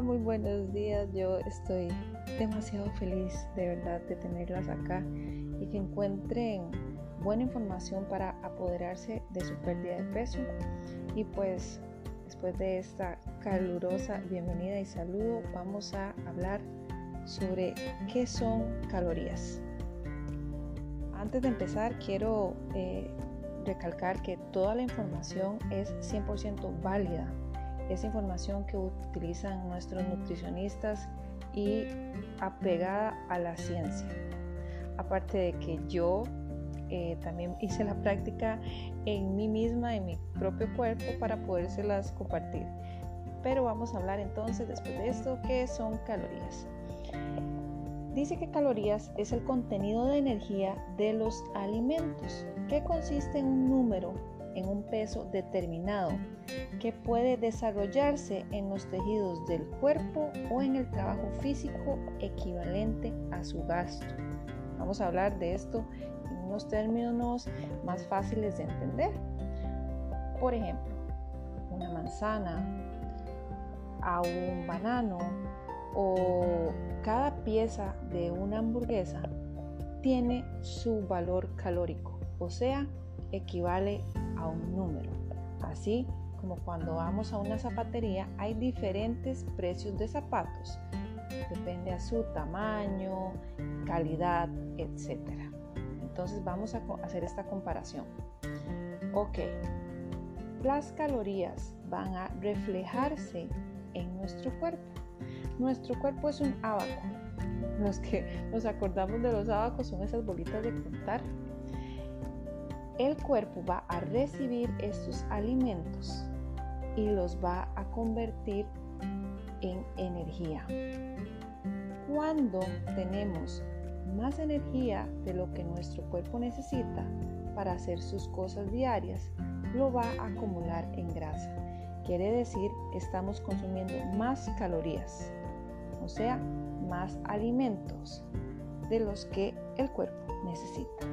calorías, yo estoy demasiado feliz de verdad de tenerlas acá y que encuentren buena información para apoderarse de su pérdida de peso. Y pues después de esta calurosa bienvenida y saludo, vamos a hablar sobre qué son calorías. Antes de empezar, quiero eh, recalcar que toda la información es 100% válida. Es información que utilizan nuestros nutricionistas y apegada a la ciencia. Aparte de que yo eh, también hice la práctica en mí misma, en mi propio cuerpo, para podérselas compartir. Pero vamos a hablar entonces después de esto, ¿qué son calorías? Dice que calorías es el contenido de energía de los alimentos, que consiste en un número, en un peso determinado, que puede desarrollarse en los tejidos del cuerpo o en el trabajo físico equivalente a su gasto. Vamos a hablar de esto en unos términos más fáciles de entender. Por ejemplo, una manzana, a un banano o cada pieza de una hamburguesa tiene su valor calórico, o sea, equivale a un número. Así como cuando vamos a una zapatería hay diferentes precios de zapatos. Depende a su tamaño, calidad, etc. Entonces vamos a hacer esta comparación. Ok, las calorías van a reflejarse en nuestro cuerpo. Nuestro cuerpo es un abaco. Los que nos acordamos de los abacos son esas bolitas de contar. El cuerpo va a recibir estos alimentos y los va a convertir en energía. Cuando tenemos más energía de lo que nuestro cuerpo necesita para hacer sus cosas diarias, lo va a acumular en grasa. Quiere decir, estamos consumiendo más calorías o sea, más alimentos de los que el cuerpo necesita.